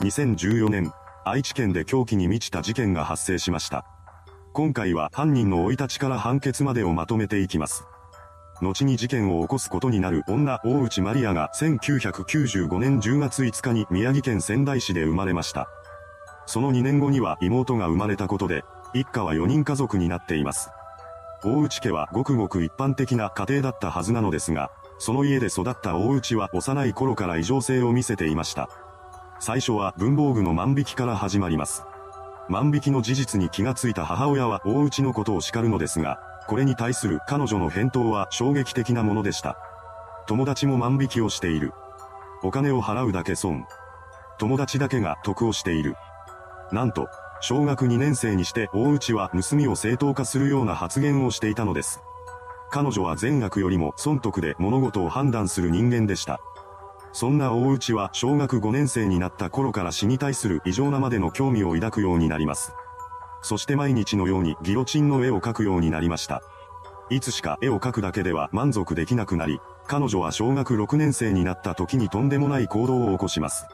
2014年、愛知県で狂気に満ちた事件が発生しました。今回は犯人の生い立ちから判決までをまとめていきます。後に事件を起こすことになる女大内マリアが1995年10月5日に宮城県仙台市で生まれました。その2年後には妹が生まれたことで、一家は4人家族になっています。大内家はごくごく一般的な家庭だったはずなのですが、その家で育った大内は幼い頃から異常性を見せていました。最初は文房具の万引きから始まります。万引きの事実に気がついた母親は大内のことを叱るのですが、これに対する彼女の返答は衝撃的なものでした。友達も万引きをしている。お金を払うだけ損。友達だけが得をしている。なんと、小学2年生にして大内は盗みを正当化するような発言をしていたのです。彼女は善悪よりも損得で物事を判断する人間でした。そんな大内は小学5年生になった頃から死に対する異常なまでの興味を抱くようになります。そして毎日のようにギロチンの絵を描くようになりました。いつしか絵を描くだけでは満足できなくなり、彼女は小学6年生になった時にとんでもない行動を起こします。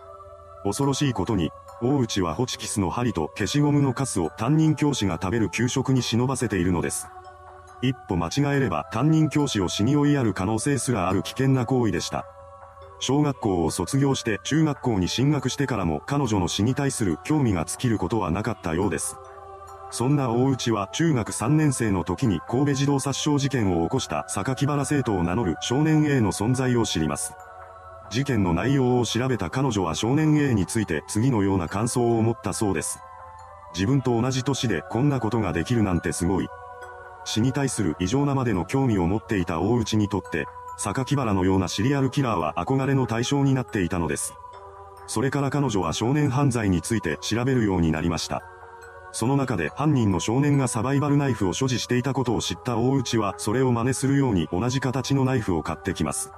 恐ろしいことに、大内はホチキスの針と消しゴムのカスを担任教師が食べる給食に忍ばせているのです。一歩間違えれば担任教師を死に追いやる可能性すらある危険な行為でした。小学校を卒業して中学校に進学してからも彼女の死に対する興味が尽きることはなかったようです。そんな大内は中学3年生の時に神戸児童殺傷事件を起こした榊原生徒を名乗る少年 A の存在を知ります。事件の内容を調べた彼女は少年 A について次のような感想を持ったそうです。自分と同じ年でこんなことができるなんてすごい。死に対する異常なまでの興味を持っていた大内にとって、榊原のようなシリアルキラーは憧れの対象になっていたのです。それから彼女は少年犯罪について調べるようになりました。その中で犯人の少年がサバイバルナイフを所持していたことを知った大内はそれを真似するように同じ形のナイフを買ってきます。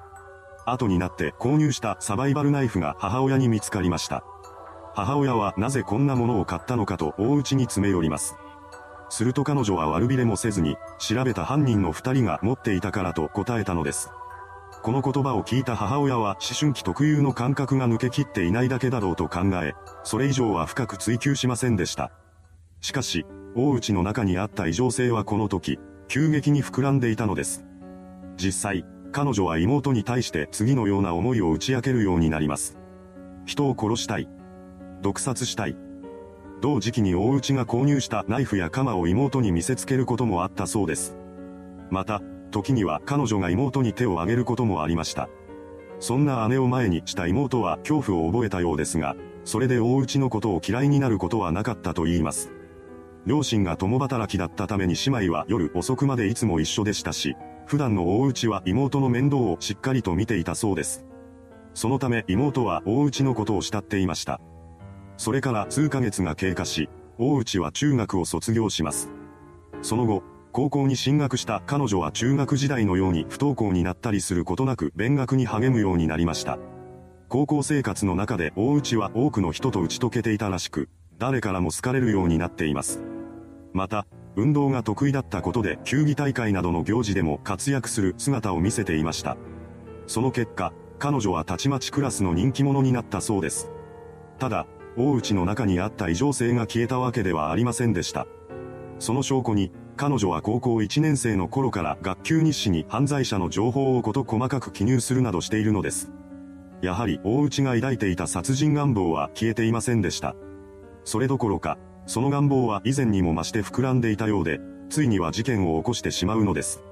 後になって購入したサバイバルナイフが母親に見つかりました。母親はなぜこんなものを買ったのかと大内に詰め寄ります。すると彼女は悪びれもせずに、調べた犯人の二人が持っていたからと答えたのです。この言葉を聞いた母親は思春期特有の感覚が抜けきっていないだけだろうと考え、それ以上は深く追求しませんでした。しかし、大内の中にあった異常性はこの時、急激に膨らんでいたのです。実際、彼女は妹に対して次のような思いを打ち明けるようになります。人を殺したい。毒殺したい。同時期に大内が購入したナイフや鎌を妹に見せつけることもあったそうです。また、時には彼女が妹に手を挙げることもありました。そんな姉を前にした妹は恐怖を覚えたようですが、それで大内のことを嫌いになることはなかったと言います。両親が共働きだったために姉妹は夜遅くまでいつも一緒でしたし、普段の大内は妹の面倒をしっかりと見ていたそうです。そのため妹は大内のことを慕っていました。それから数ヶ月が経過し、大内は中学を卒業します。その後、高校に進学した彼女は中学時代のように不登校になったりすることなく勉学に励むようになりました。高校生活の中で大内は多くの人と打ち解けていたらしく、誰からも好かれるようになっています。また、運動が得意だったことで球技大会などの行事でも活躍する姿を見せていました。その結果、彼女はたちまちクラスの人気者になったそうです。ただ、大内の中にあった異常性が消えたわけではありませんでした。その証拠に、彼女は高校1年生の頃から学級日誌に犯罪者の情報をこと細かく記入するなどしているのです。やはり大内が抱いていた殺人願望は消えていませんでした。それどころか、その願望は以前にも増して膨らんでいたようで、ついには事件を起こしてしまうのです。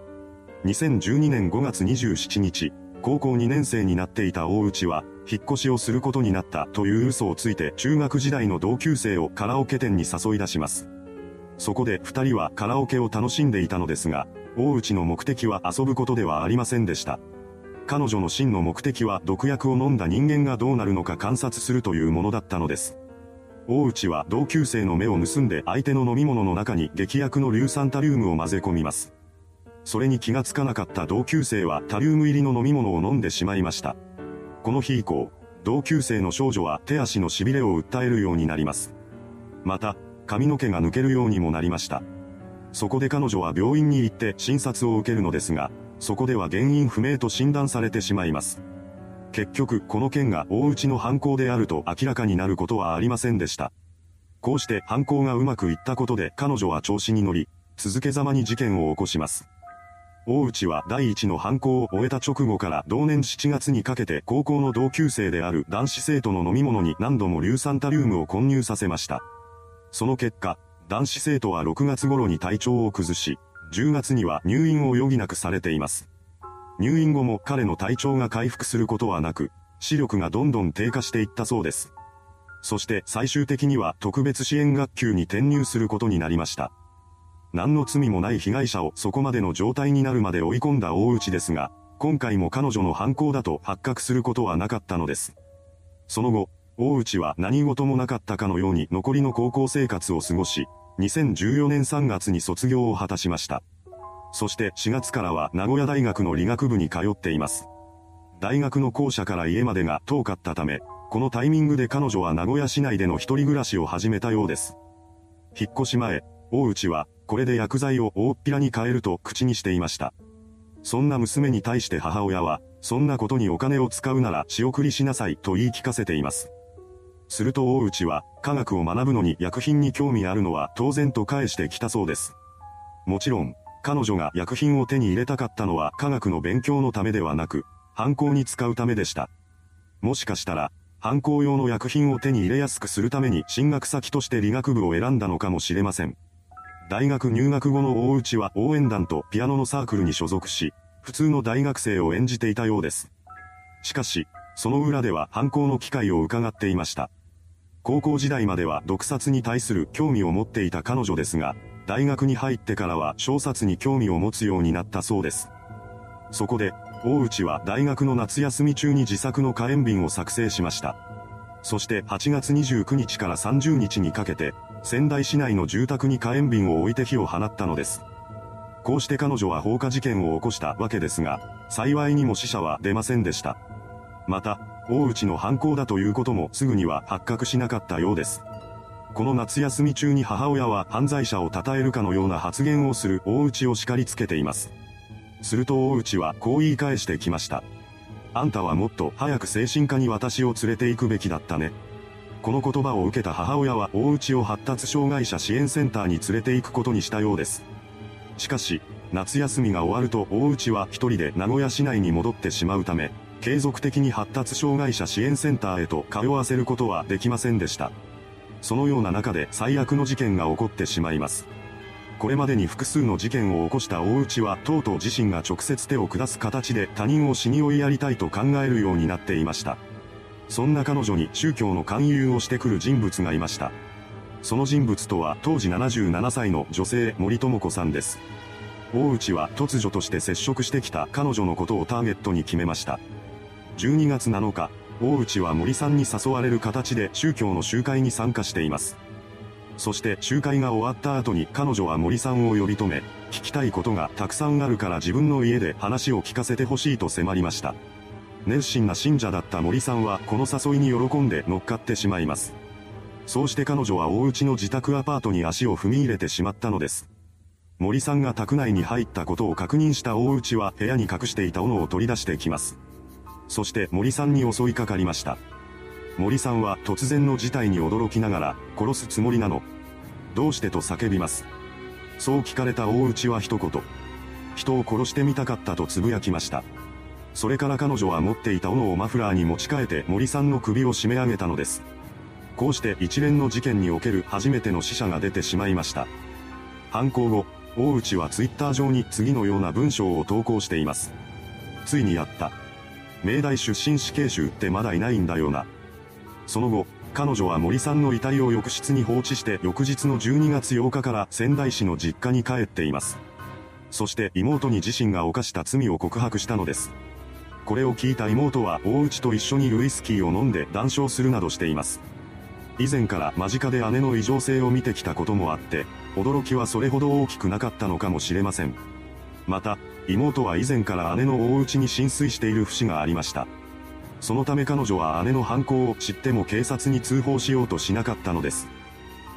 2012年5月27日、高校2年生になっていた大内は、引っ越しをすることになったという嘘をついて中学時代の同級生をカラオケ店に誘い出します。そこで二人はカラオケを楽しんでいたのですが、大内の目的は遊ぶことではありませんでした。彼女の真の目的は毒薬を飲んだ人間がどうなるのか観察するというものだったのです。大内は同級生の目を盗んで相手の飲み物の中に劇薬の硫酸タリウムを混ぜ込みます。それに気がつかなかった同級生はタリウム入りの飲み物を飲んでしまいました。この日以降、同級生の少女は手足の痺れを訴えるようになります。また、髪の毛が抜けるようにもなりました。そこで彼女は病院に行って診察を受けるのですが、そこでは原因不明と診断されてしまいます。結局この件が大内の犯行であると明らかになることはありませんでした。こうして犯行がうまくいったことで彼女は調子に乗り、続けざまに事件を起こします。大内は第一の犯行を終えた直後から同年7月にかけて高校の同級生である男子生徒の飲み物に何度も硫酸タリウムを混入させました。その結果、男子生徒は6月頃に体調を崩し、10月には入院を余儀なくされています。入院後も彼の体調が回復することはなく、視力がどんどん低下していったそうです。そして最終的には特別支援学級に転入することになりました。何の罪もない被害者をそこまでの状態になるまで追い込んだ大内ですが、今回も彼女の犯行だと発覚することはなかったのです。その後、大内は何事もなかったかのように残りの高校生活を過ごし、2014年3月に卒業を果たしました。そして4月からは名古屋大学の理学部に通っています。大学の校舎から家までが遠かったため、このタイミングで彼女は名古屋市内での一人暮らしを始めたようです。引っ越し前、大内はこれで薬剤を大っぴらに変えると口にしていました。そんな娘に対して母親は、そんなことにお金を使うなら仕送りしなさいと言い聞かせています。すると大内は、科学を学ぶのに薬品に興味あるのは当然と返してきたそうです。もちろん、彼女が薬品を手に入れたかったのは科学の勉強のためではなく、犯行に使うためでした。もしかしたら、犯行用の薬品を手に入れやすくするために進学先として理学部を選んだのかもしれません。大学入学後の大内は応援団とピアノのサークルに所属し、普通の大学生を演じていたようです。しかし、その裏では犯行の機会を伺っていました。高校時代までは毒殺に対する興味を持っていた彼女ですが、大学に入ってからは小殺に興味を持つようになったそうです。そこで、大内は大学の夏休み中に自作の火炎瓶を作成しました。そして8月29日から30日にかけて、仙台市内の住宅に火炎瓶を置いて火を放ったのです。こうして彼女は放火事件を起こしたわけですが、幸いにも死者は出ませんでした。また、大内の犯行だということもすぐには発覚しなかったようです。この夏休み中に母親は犯罪者を称えるかのような発言をする大内を叱りつけています。すると大内はこう言い返してきました。あんたはもっと早く精神科に私を連れて行くべきだったね。この言葉を受けた母親は大内を発達障害者支援センターに連れて行くことにしたようです。しかし、夏休みが終わると大内は一人で名古屋市内に戻ってしまうため、継続的に発達障害者支援センターへと通わせることはできませんでした。そのような中で最悪の事件が起こってしまいます。これまでに複数の事件を起こした大内はとうとう自身が直接手を下す形で他人を死に追いやりたいと考えるようになっていました。そんな彼女に宗教の勧誘をしてくる人物がいました。その人物とは当時77歳の女性森智子さんです。大内は突如として接触してきた彼女のことをターゲットに決めました。12月7日、大内は森さんに誘われる形で宗教の集会に参加しています。そして集会が終わった後に彼女は森さんを呼び止め、聞きたいことがたくさんあるから自分の家で話を聞かせてほしいと迫りました。熱心な信者だった森さんはこの誘いに喜んで乗っかってしまいます。そうして彼女は大内の自宅アパートに足を踏み入れてしまったのです。森さんが宅内に入ったことを確認した大内は部屋に隠していた斧を取り出してきます。そして森さんに襲いかかりました。森さんは突然の事態に驚きながら、殺すつもりなのどうしてと叫びます。そう聞かれた大内は一言。人を殺してみたかったと呟きました。それから彼女は持っていた斧をマフラーに持ち替えて森さんの首を締め上げたのです。こうして一連の事件における初めての死者が出てしまいました。犯行後、大内はツイッター上に次のような文章を投稿しています。ついにやった。明大出身死刑囚ってまだいないんだよな。その後、彼女は森さんの遺体を浴室に放置して翌日の12月8日から仙台市の実家に帰っています。そして妹に自身が犯した罪を告白したのです。これを聞いた妹は大内と一緒にウイスキーを飲んで談笑するなどしています。以前から間近で姉の異常性を見てきたこともあって、驚きはそれほど大きくなかったのかもしれません。また、妹は以前から姉の大内に浸水している節がありました。そのため彼女は姉の犯行を知っても警察に通報しようとしなかったのです。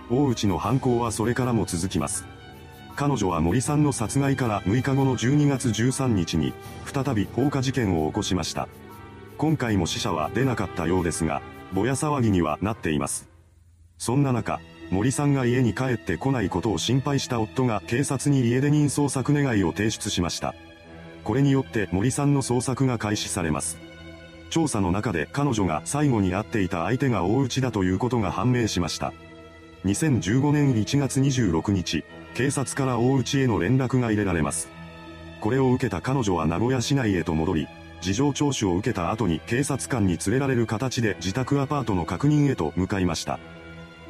大内の犯行はそれからも続きます。彼女は森さんの殺害から6日後の12月13日に、再び放火事件を起こしました。今回も死者は出なかったようですが、ぼや騒ぎにはなっています。そんな中、森さんが家に帰ってこないことを心配した夫が警察に家出人捜索願いを提出しました。これによって森さんの捜索が開始されます。調査の中で彼女が最後に会っていた相手が大内だということが判明しました。2015年1月26日、警察から大内への連絡が入れられます。これを受けた彼女は名古屋市内へと戻り、事情聴取を受けた後に警察官に連れられる形で自宅アパートの確認へと向かいました。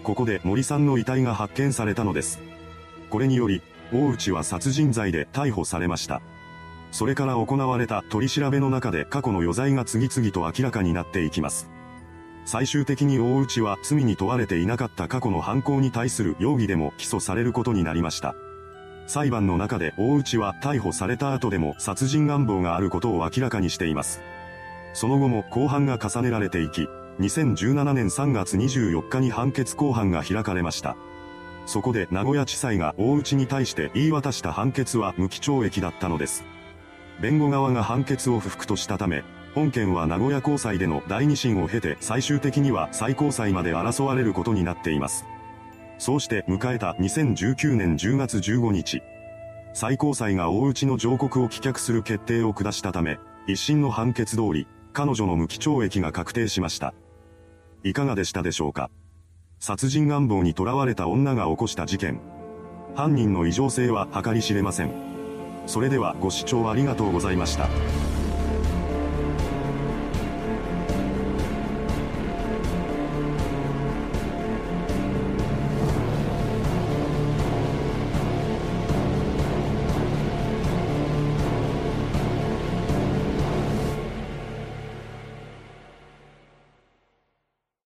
ここで森さんの遺体が発見されたのです。これにより、大内は殺人罪で逮捕されました。それから行われた取り調べの中で過去の余罪が次々と明らかになっていきます。最終的に大内は罪に問われていなかった過去の犯行に対する容疑でも起訴されることになりました。裁判の中で大内は逮捕された後でも殺人願望があることを明らかにしています。その後も公判が重ねられていき、2017年3月24日に判決公判が開かれました。そこで名古屋地裁が大内に対して言い渡した判決は無期懲役だったのです。弁護側が判決を不服としたため、本件は名古屋高裁での第二審を経て最終的には最高裁まで争われることになっています。そうして迎えた2019年10月15日。最高裁が大内の上告を棄却する決定を下したため、一審の判決通り、彼女の無期懲役が確定しました。いかがでしたでしょうか？殺人願望に囚われた女が起こした事件。犯人の異常性は計り知れません。それではご視聴ありがとうございました。